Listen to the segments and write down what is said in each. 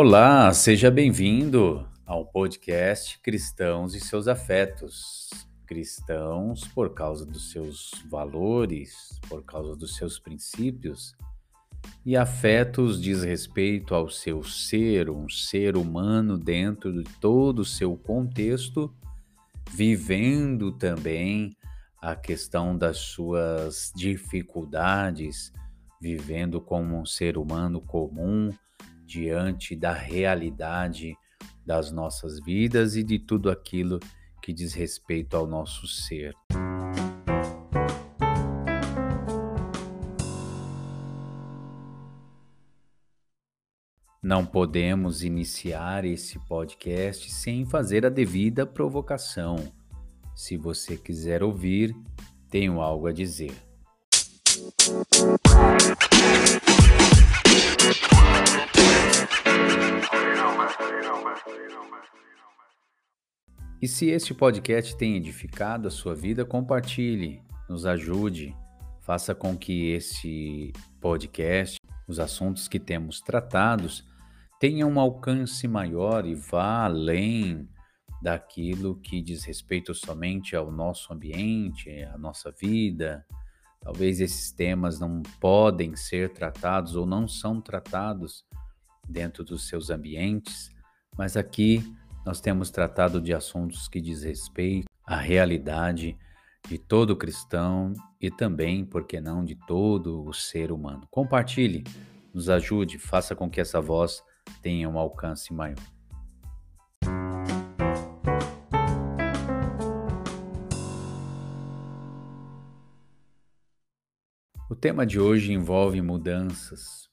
Olá, seja bem-vindo ao podcast Cristãos e seus afetos. Cristãos por causa dos seus valores, por causa dos seus princípios, e afetos diz respeito ao seu ser, um ser humano dentro de todo o seu contexto, vivendo também a questão das suas dificuldades, vivendo como um ser humano comum diante da realidade das nossas vidas e de tudo aquilo que diz respeito ao nosso ser. Não podemos iniciar esse podcast sem fazer a devida provocação. Se você quiser ouvir, tenho algo a dizer. E se este podcast tem edificado a sua vida, compartilhe, nos ajude, faça com que este podcast, os assuntos que temos tratados, tenham um alcance maior e vá além daquilo que diz respeito somente ao nosso ambiente, à nossa vida. Talvez esses temas não podem ser tratados ou não são tratados dentro dos seus ambientes, mas aqui nós temos tratado de assuntos que diz respeito à realidade de todo cristão e também, por que não, de todo o ser humano. Compartilhe, nos ajude, faça com que essa voz tenha um alcance maior. O tema de hoje envolve mudanças.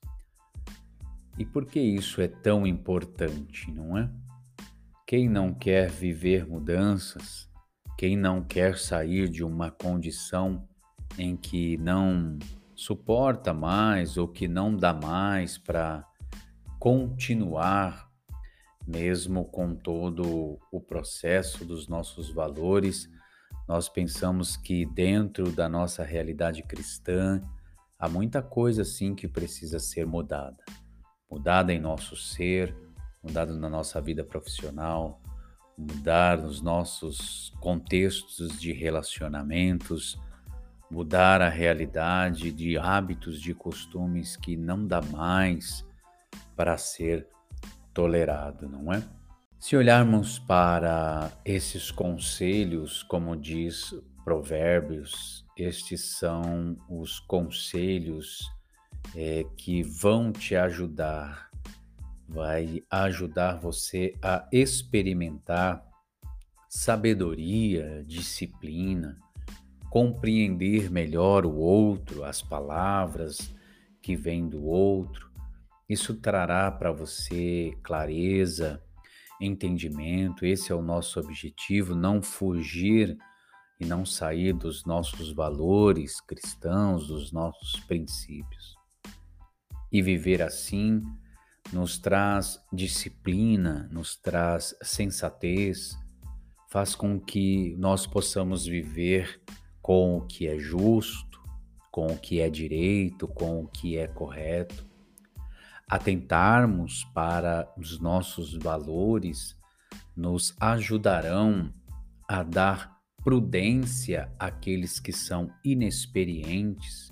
E por que isso é tão importante, não é? Quem não quer viver mudanças, quem não quer sair de uma condição em que não suporta mais ou que não dá mais para continuar, mesmo com todo o processo dos nossos valores, nós pensamos que dentro da nossa realidade cristã há muita coisa sim que precisa ser mudada. Mudada em nosso ser, mudar na nossa vida profissional, mudar nos nossos contextos de relacionamentos, mudar a realidade de hábitos, de costumes que não dá mais para ser tolerado, não é? Se olharmos para esses conselhos, como diz Provérbios, estes são os conselhos é, que vão te ajudar vai ajudar você a experimentar sabedoria, disciplina, compreender melhor o outro, as palavras que vêm do outro. Isso trará para você clareza, entendimento. Esse é o nosso objetivo, não fugir e não sair dos nossos valores cristãos, dos nossos princípios. E viver assim nos traz disciplina, nos traz sensatez, faz com que nós possamos viver com o que é justo, com o que é direito, com o que é correto. Atentarmos para os nossos valores nos ajudarão a dar prudência àqueles que são inexperientes,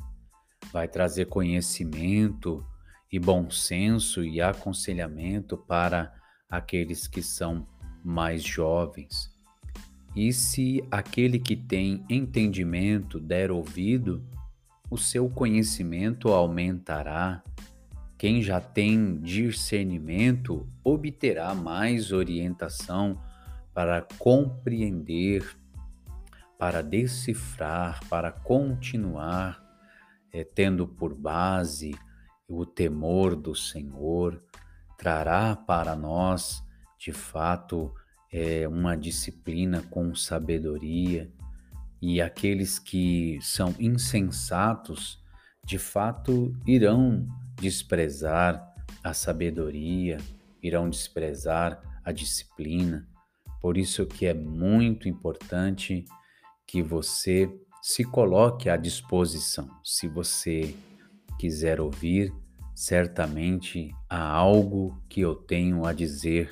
vai trazer conhecimento e bom senso e aconselhamento para aqueles que são mais jovens. E se aquele que tem entendimento der ouvido, o seu conhecimento aumentará. Quem já tem discernimento obterá mais orientação para compreender, para decifrar, para continuar, é, tendo por base o temor do Senhor trará para nós, de fato, é, uma disciplina com sabedoria, e aqueles que são insensatos, de fato, irão desprezar a sabedoria, irão desprezar a disciplina. Por isso que é muito importante que você se coloque à disposição. Se você quiser ouvir, certamente há algo que eu tenho a dizer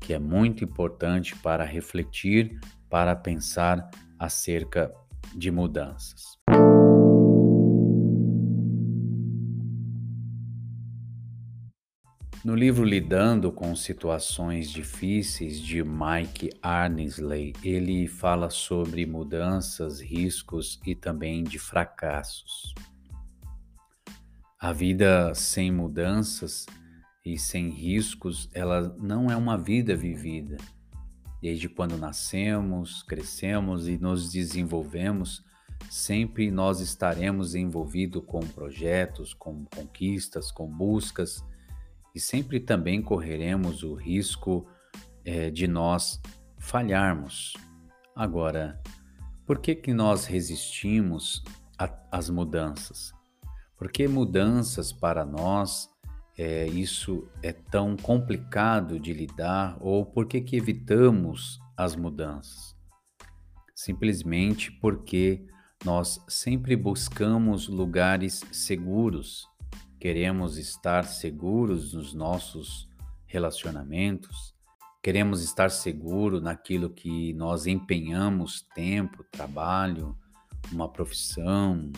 que é muito importante para refletir, para pensar acerca de mudanças. No livro Lidando com Situações Difíceis de Mike Arnesley, ele fala sobre mudanças, riscos e também de fracassos. A vida sem mudanças e sem riscos, ela não é uma vida vivida. Desde quando nascemos, crescemos e nos desenvolvemos, sempre nós estaremos envolvidos com projetos, com conquistas, com buscas e sempre também correremos o risco é, de nós falharmos. Agora, por que, que nós resistimos às mudanças? Porque mudanças para nós é, isso é tão complicado de lidar? Ou por que, que evitamos as mudanças? Simplesmente porque nós sempre buscamos lugares seguros. Queremos estar seguros nos nossos relacionamentos, queremos estar seguro naquilo que nós empenhamos tempo, trabalho, uma profissão,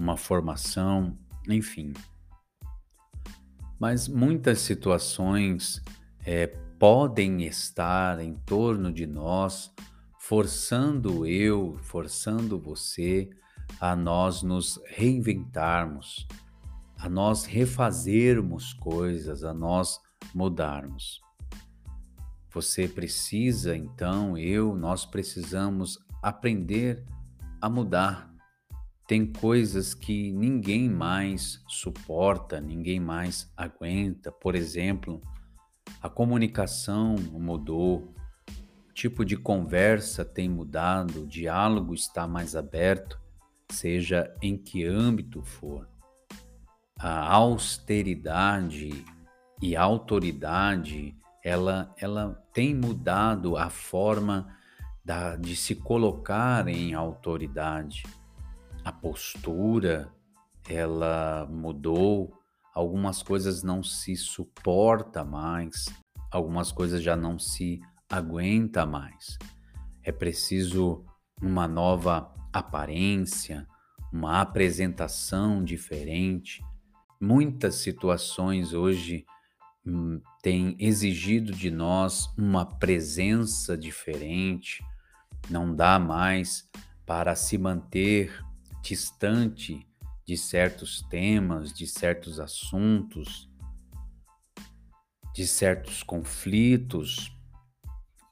uma formação, enfim. Mas muitas situações é, podem estar em torno de nós, forçando eu, forçando você a nós nos reinventarmos, a nós refazermos coisas, a nós mudarmos. Você precisa, então, eu, nós precisamos aprender a mudar. Tem coisas que ninguém mais suporta, ninguém mais aguenta. Por exemplo, a comunicação mudou, o tipo de conversa tem mudado, o diálogo está mais aberto, seja em que âmbito for a austeridade e a autoridade, ela, ela tem mudado a forma da, de se colocar em autoridade. A postura, ela mudou, algumas coisas não se suporta mais, algumas coisas já não se aguenta mais. É preciso uma nova aparência, uma apresentação diferente, Muitas situações hoje hum, têm exigido de nós uma presença diferente, não dá mais para se manter distante de certos temas, de certos assuntos, de certos conflitos,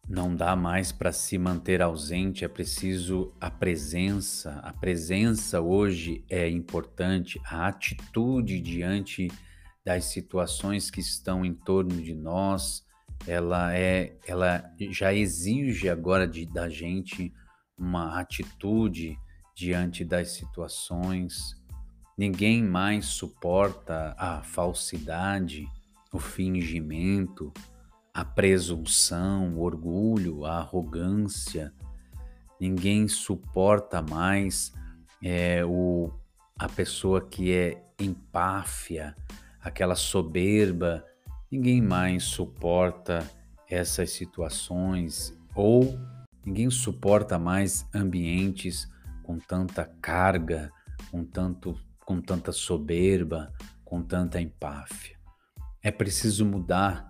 não dá mais para se manter ausente, é preciso a presença. A presença hoje é importante, a atitude diante das situações que estão em torno de nós, ela é, ela já exige agora de, da gente uma atitude diante das situações. Ninguém mais suporta a falsidade, o fingimento a presunção, o orgulho, a arrogância. Ninguém suporta mais é, o, a pessoa que é empáfia, aquela soberba. Ninguém mais suporta essas situações ou ninguém suporta mais ambientes com tanta carga, com, tanto, com tanta soberba, com tanta empáfia. É preciso mudar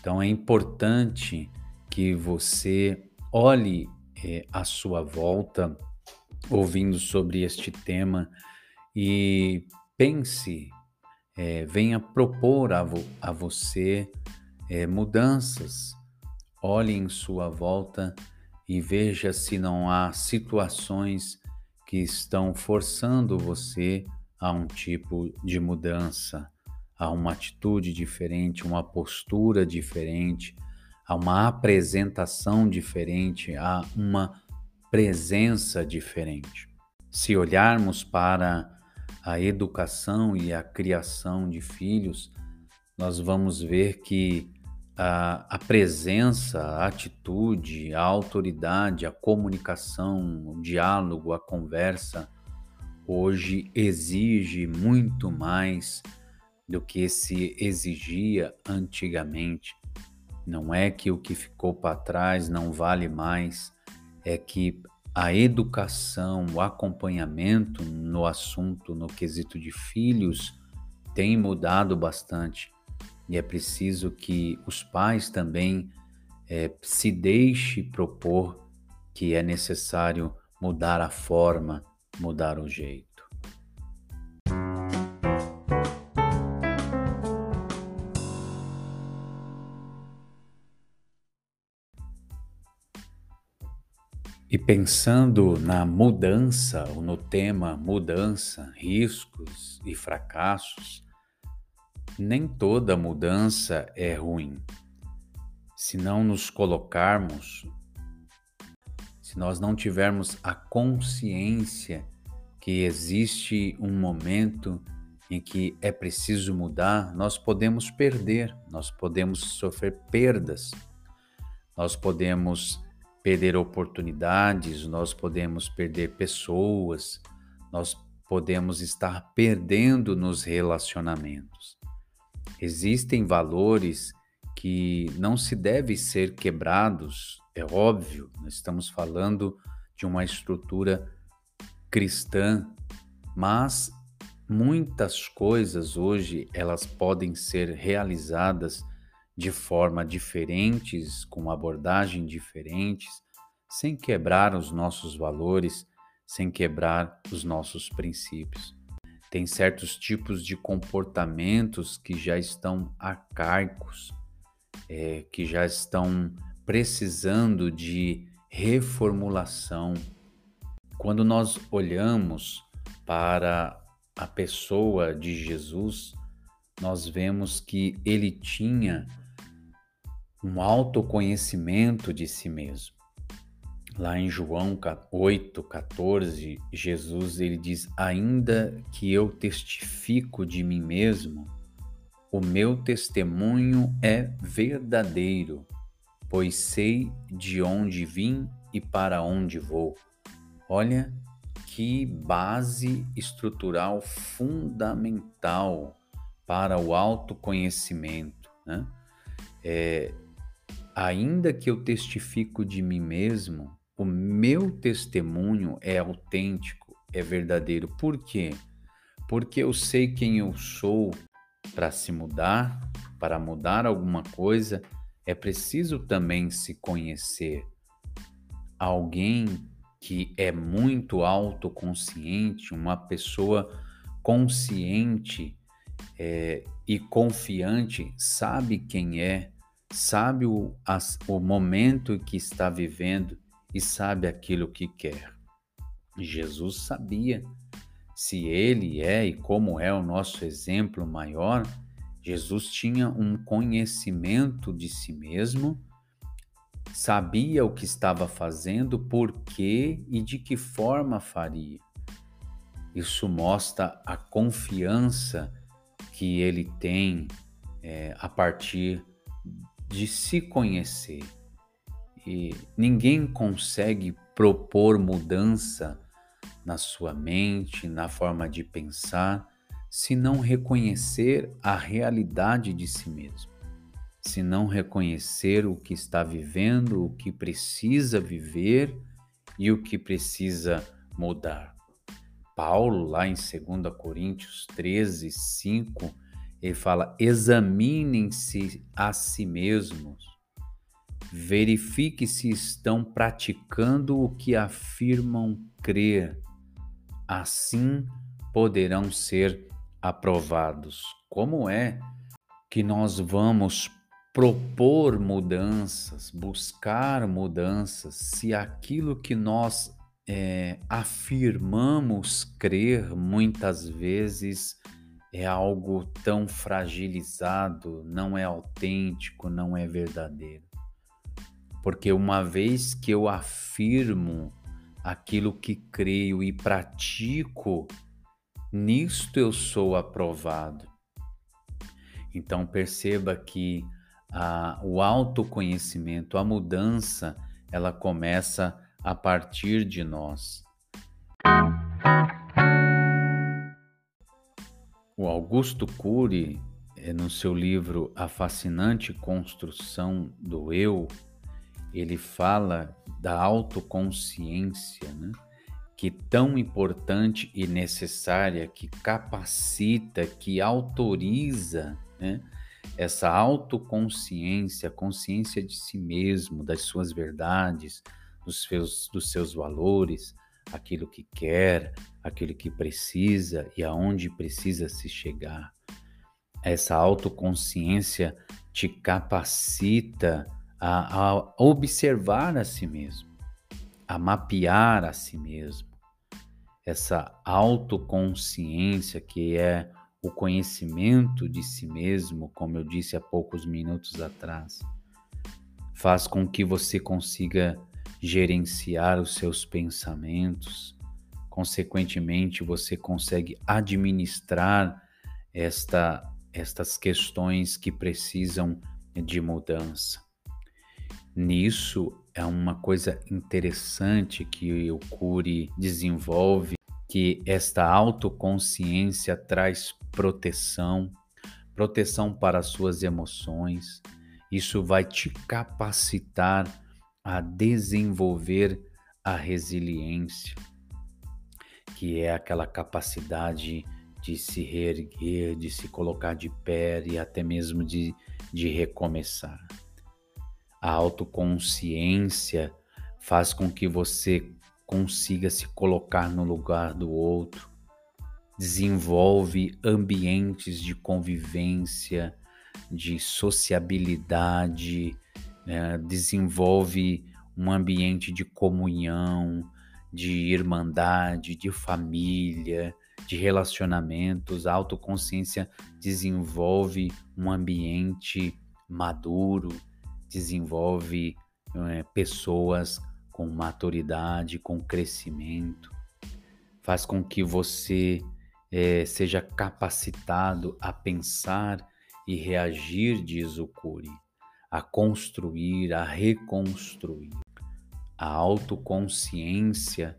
então é importante que você olhe é, à sua volta, ouvindo sobre este tema e pense, é, venha propor a, vo a você é, mudanças. Olhe em sua volta e veja se não há situações que estão forçando você a um tipo de mudança a uma atitude diferente, uma postura diferente, a uma apresentação diferente, a uma presença diferente. Se olharmos para a educação e a criação de filhos, nós vamos ver que a, a, presença, a atitude, a autoridade, a comunicação, o diálogo, a conversa, hoje exige muito mais do que se exigia antigamente. Não é que o que ficou para trás não vale mais, é que a educação, o acompanhamento no assunto, no quesito de filhos, tem mudado bastante. E é preciso que os pais também é, se deixe propor que é necessário mudar a forma, mudar o jeito. E pensando na mudança, ou no tema mudança, riscos e fracassos, nem toda mudança é ruim. Se não nos colocarmos, se nós não tivermos a consciência que existe um momento em que é preciso mudar, nós podemos perder, nós podemos sofrer perdas, nós podemos perder oportunidades, nós podemos perder pessoas, nós podemos estar perdendo nos relacionamentos. Existem valores que não se devem ser quebrados, é óbvio, nós estamos falando de uma estrutura cristã, mas muitas coisas hoje elas podem ser realizadas de forma diferentes, com abordagem diferentes, sem quebrar os nossos valores, sem quebrar os nossos princípios. Tem certos tipos de comportamentos que já estão arcaicos, é, que já estão precisando de reformulação. Quando nós olhamos para a pessoa de Jesus, nós vemos que ele tinha um autoconhecimento de si mesmo. Lá em João 8, 14, Jesus ele diz: Ainda que eu testifico de mim mesmo, o meu testemunho é verdadeiro, pois sei de onde vim e para onde vou. Olha que base estrutural fundamental para o autoconhecimento. Né? É, ainda que eu testifico de mim mesmo, o meu testemunho é autêntico, é verdadeiro. Por quê? Porque eu sei quem eu sou para se mudar, para mudar alguma coisa, é preciso também se conhecer. Alguém que é muito autoconsciente, uma pessoa consciente é, e confiante, sabe quem é, sabe o, as, o momento que está vivendo e sabe aquilo que quer. Jesus sabia. Se ele é e como é o nosso exemplo maior, Jesus tinha um conhecimento de si mesmo, sabia o que estava fazendo, por quê e de que forma faria. Isso mostra a confiança que ele tem é, a partir de se conhecer. E ninguém consegue propor mudança na sua mente, na forma de pensar, se não reconhecer a realidade de si mesmo, se não reconhecer o que está vivendo, o que precisa viver e o que precisa mudar. Paulo, lá em 2 Coríntios 13, 5, ele fala: examinem-se a si mesmos, verifique se estão praticando o que afirmam crer, assim poderão ser aprovados. Como é que nós vamos propor mudanças, buscar mudanças, se aquilo que nós é, afirmamos crer muitas vezes é algo tão fragilizado, não é autêntico, não é verdadeiro. Porque uma vez que eu afirmo aquilo que creio e pratico, nisto eu sou aprovado. Então perceba que a, o autoconhecimento, a mudança, ela começa a partir de nós. O Augusto Cury, eh, no seu livro A Fascinante Construção do Eu, ele fala da autoconsciência, né? que tão importante e necessária, que capacita, que autoriza né? essa autoconsciência, consciência de si mesmo, das suas verdades, dos seus, dos seus valores, aquilo que quer, aquilo que precisa e aonde precisa se chegar. Essa autoconsciência te capacita a, a observar a si mesmo, a mapear a si mesmo. Essa autoconsciência que é o conhecimento de si mesmo, como eu disse há poucos minutos atrás, faz com que você consiga gerenciar os seus pensamentos. Consequentemente, você consegue administrar esta, estas questões que precisam de mudança. Nisso é uma coisa interessante que o Cury desenvolve, que esta autoconsciência traz proteção, proteção para as suas emoções. Isso vai te capacitar a desenvolver a resiliência, que é aquela capacidade de se reerguer, de se colocar de pé e até mesmo de, de recomeçar. A autoconsciência faz com que você consiga se colocar no lugar do outro, desenvolve ambientes de convivência, de sociabilidade, né? desenvolve um ambiente de comunhão, de irmandade, de família, de relacionamentos. A autoconsciência desenvolve um ambiente maduro, desenvolve é, pessoas com maturidade, com crescimento, faz com que você é, seja capacitado a pensar e reagir, diz o Cury a construir, a reconstruir. A autoconsciência,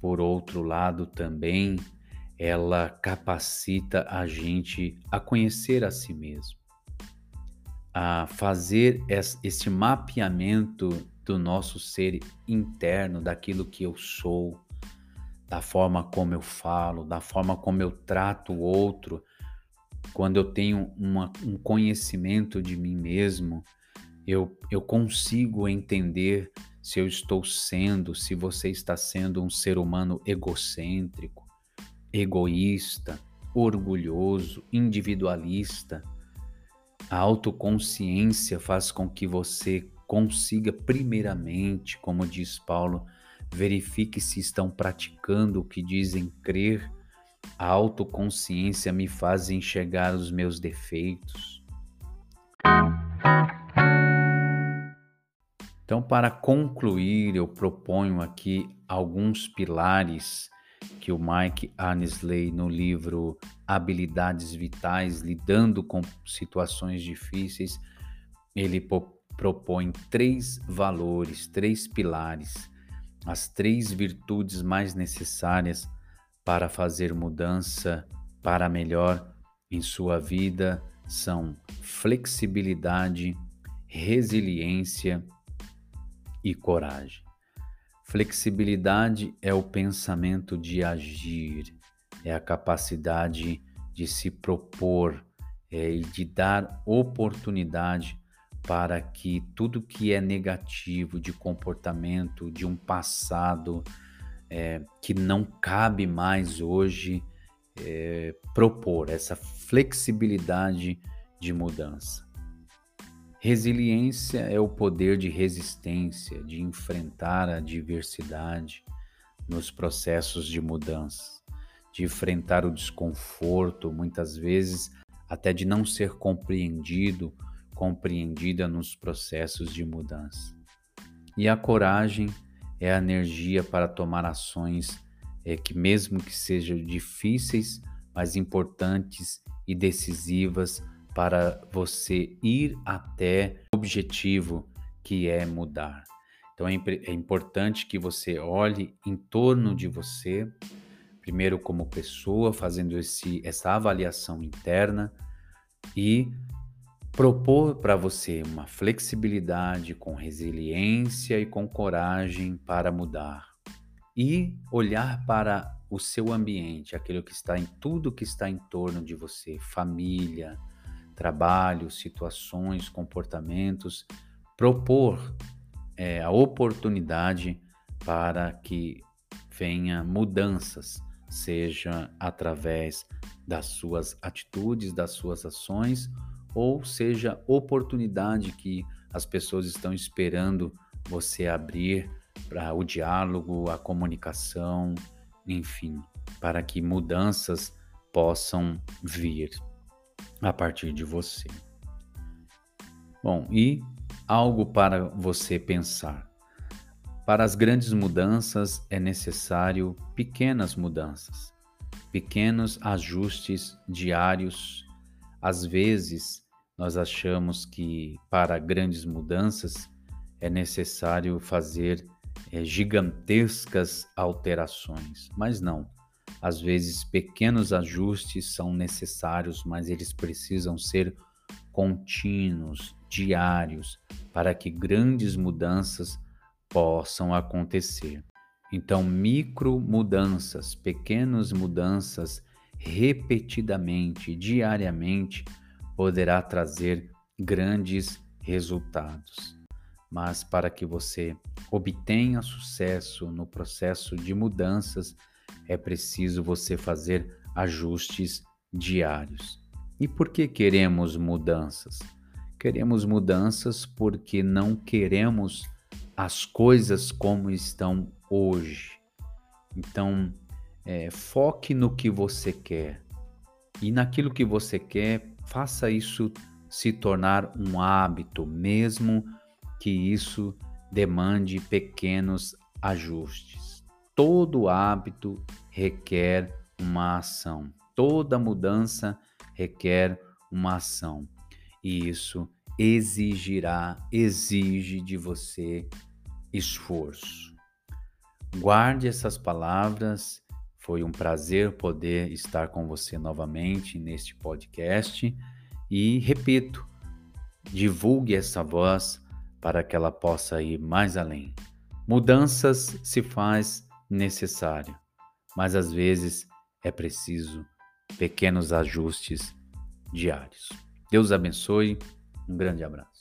por outro lado, também ela capacita a gente a conhecer a si mesmo, a fazer esse mapeamento do nosso ser interno, daquilo que eu sou, da forma como eu falo, da forma como eu trato o outro, quando eu tenho uma, um conhecimento de mim mesmo, eu, eu consigo entender se eu estou sendo, se você está sendo um ser humano egocêntrico, egoísta, orgulhoso, individualista. A autoconsciência faz com que você consiga, primeiramente, como diz Paulo, verifique se estão praticando o que dizem crer. A autoconsciência me faz enxergar os meus defeitos. Então, para concluir, eu proponho aqui alguns pilares que o Mike Annesley, no livro Habilidades Vitais, lidando com situações difíceis, ele propõe três valores, três pilares, as três virtudes mais necessárias para fazer mudança para melhor em sua vida são flexibilidade, resiliência e coragem. Flexibilidade é o pensamento de agir, é a capacidade de se propor é, e de dar oportunidade para que tudo que é negativo de comportamento, de um passado é, que não cabe mais hoje, é, propor essa flexibilidade de mudança. Resiliência é o poder de resistência, de enfrentar a diversidade nos processos de mudança, de enfrentar o desconforto, muitas vezes até de não ser compreendido, compreendida nos processos de mudança. E a coragem é a energia para tomar ações é, que, mesmo que sejam difíceis, mas importantes e decisivas para você ir até o objetivo que é mudar. Então é, é importante que você olhe em torno de você, primeiro como pessoa, fazendo esse, essa avaliação interna e propor para você uma flexibilidade com resiliência e com coragem para mudar e olhar para o seu ambiente, aquilo que está em tudo que está em torno de você, família, trabalho, situações, comportamentos, propor é, a oportunidade para que venha mudanças, seja através das suas atitudes, das suas ações, ou seja oportunidade que as pessoas estão esperando você abrir para o diálogo, a comunicação, enfim, para que mudanças possam vir a partir de você. Bom, e algo para você pensar. Para as grandes mudanças é necessário pequenas mudanças, pequenos ajustes diários. Às vezes, nós achamos que para grandes mudanças é necessário fazer é, gigantescas alterações, mas não. Às vezes, pequenos ajustes são necessários, mas eles precisam ser contínuos, diários, para que grandes mudanças possam acontecer. Então, micro mudanças, pequenas mudanças, repetidamente, diariamente, poderá trazer grandes resultados. Mas para que você obtenha sucesso no processo de mudanças, é preciso você fazer ajustes diários. E por que queremos mudanças? Queremos mudanças porque não queremos as coisas como estão hoje. Então, é, foque no que você quer. E naquilo que você quer, faça isso se tornar um hábito, mesmo que isso demande pequenos ajustes. Todo hábito requer uma ação. Toda mudança requer uma ação. E isso exigirá, exige de você esforço. Guarde essas palavras. Foi um prazer poder estar com você novamente neste podcast. E repito, divulgue essa voz para que ela possa ir mais além. Mudanças se faz necessário, mas às vezes é preciso pequenos ajustes diários. Deus abençoe, um grande abraço.